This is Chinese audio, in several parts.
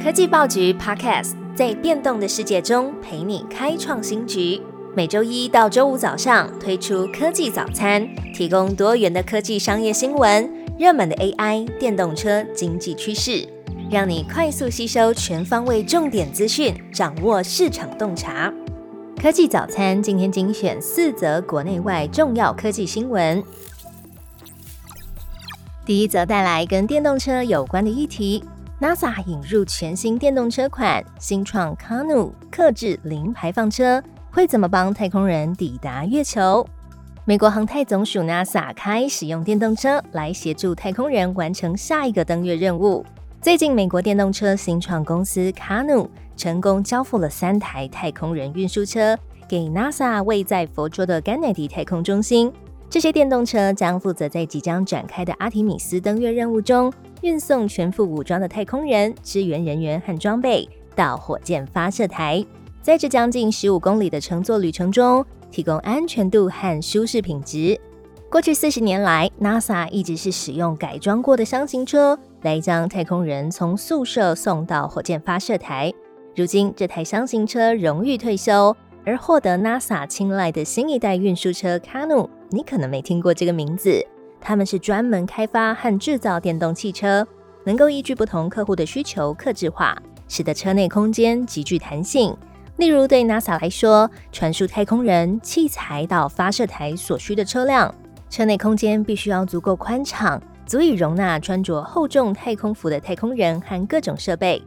科技报局 Podcast 在变动的世界中陪你开创新局。每周一到周五早上推出科技早餐，提供多元的科技商业新闻、热门的 AI、电动车、经济趋势，让你快速吸收全方位重点资讯，掌握市场洞察。科技早餐今天精选四则国内外重要科技新闻。第一则带来跟电动车有关的议题：NASA 引入全新电动车款，新创 Cano 克制零排放车，会怎么帮太空人抵达月球？美国航太总署 NASA 开始用电动车来协助太空人完成下一个登月任务。最近，美国电动车新创公司 Cano 成功交付了三台太空人运输车给 NASA 位在佛州的甘乃迪太空中心。这些电动车将负责在即将展开的阿提米斯登月任务中，运送全副武装的太空人、支援人员和装备到火箭发射台，在这将近十五公里的乘坐旅程中，提供安全度和舒适品质。过去四十年来，NASA 一直是使用改装过的箱型车来将太空人从宿舍送到火箭发射台。如今，这台箱型车荣誉退休，而获得 NASA 青睐的新一代运输车 Cano。你可能没听过这个名字，他们是专门开发和制造电动汽车，能够依据不同客户的需求客制化，使得车内空间极具弹性。例如，对 NASA 来说，传输太空人器材到发射台所需的车辆，车内空间必须要足够宽敞，足以容纳穿着厚重太空服的太空人和各种设备。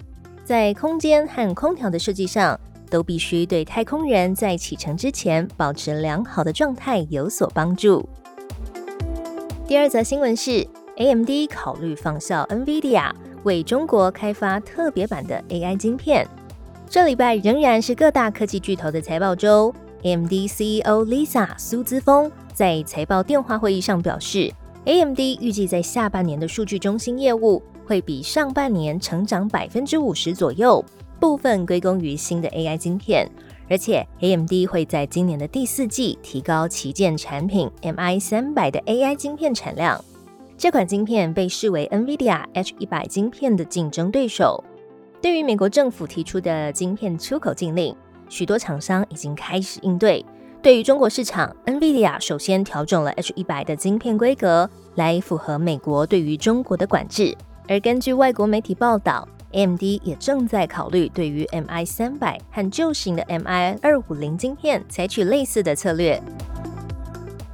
在空间和空调的设计上。都必须对太空人在启程之前保持良好的状态有所帮助。第二则新闻是，AMD 考虑仿效 NVIDIA 为中国开发特别版的 AI 晶片。这礼拜仍然是各大科技巨头的财报周，AMD CEO Lisa 苏姿峰在财报电话会议上表示，AMD 预计在下半年的数据中心业务会比上半年成长百分之五十左右。部分归功于新的 AI 晶片，而且 AMD 会在今年的第四季提高旗舰产品 MI 三百的 AI 晶片产量。这款晶片被视为 NVIDIA H 一百晶片的竞争对手。对于美国政府提出的晶片出口禁令，许多厂商已经开始应对。对于中国市场，NVIDIA 首先调整了 H 一百的晶片规格，来符合美国对于中国的管制。而根据外国媒体报道，AMD 也正在考虑对于 MI 三百和旧型的 MI 二五零晶片采取类似的策略。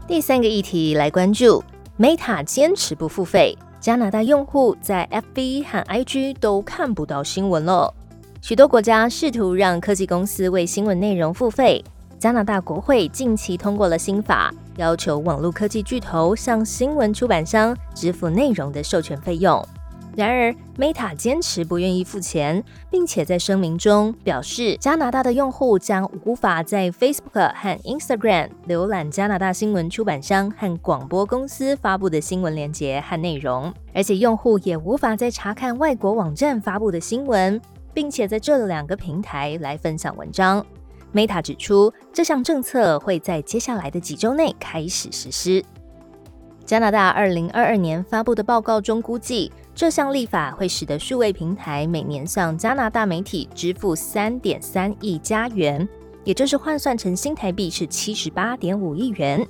第三个议题来关注，Meta 坚持不付费，加拿大用户在 FB 和 IG 都看不到新闻了。许多国家试图让科技公司为新闻内容付费。加拿大国会近期通过了新法，要求网络科技巨头向新闻出版商支付内容的授权费用。然而，Meta 坚持不愿意付钱，并且在声明中表示，加拿大的用户将无法在 Facebook 和 Instagram 浏览加拿大新闻出版商和广播公司发布的新闻链接和内容，而且用户也无法再查看外国网站发布的新闻，并且在这两个平台来分享文章。Meta 指出，这项政策会在接下来的几周内开始实施。加拿大二零二二年发布的报告中估计，这项立法会使得数位平台每年向加拿大媒体支付三点三亿加元，也就是换算成新台币是七十八点五亿元。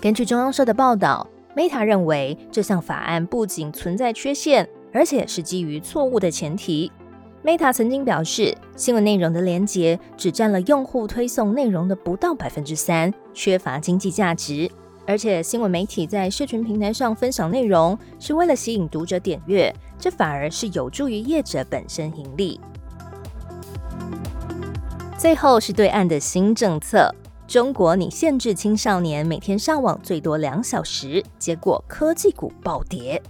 根据中央社的报道，Meta 认为这项法案不仅存在缺陷，而且是基于错误的前提。Meta 曾经表示，新闻内容的连接只占了用户推送内容的不到百分之三，缺乏经济价值。而且，新闻媒体在社群平台上分享内容是为了吸引读者点阅，这反而是有助于业者本身盈利。最后是对岸的新政策：中国拟限制青少年每天上网最多两小时，结果科技股暴跌。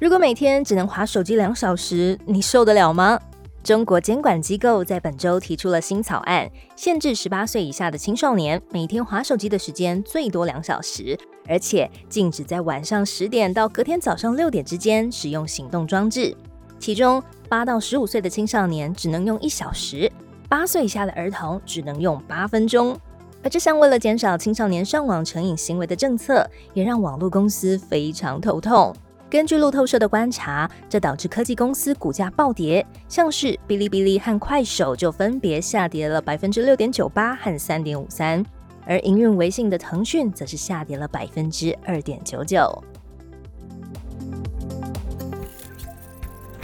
如果每天只能划手机两小时，你受得了吗？中国监管机构在本周提出了新草案，限制十八岁以下的青少年每天划手机的时间最多两小时，而且禁止在晚上十点到隔天早上六点之间使用行动装置。其中，八到十五岁的青少年只能用一小时，八岁以下的儿童只能用八分钟。而这项为了减少青少年上网成瘾行为的政策，也让网络公司非常头痛。根据路透社的观察，这导致科技公司股价暴跌，像是哔哩哔哩和快手就分别下跌了百分之六点九八和三点五三，而营运微信的腾讯则是下跌了百分之二点九九。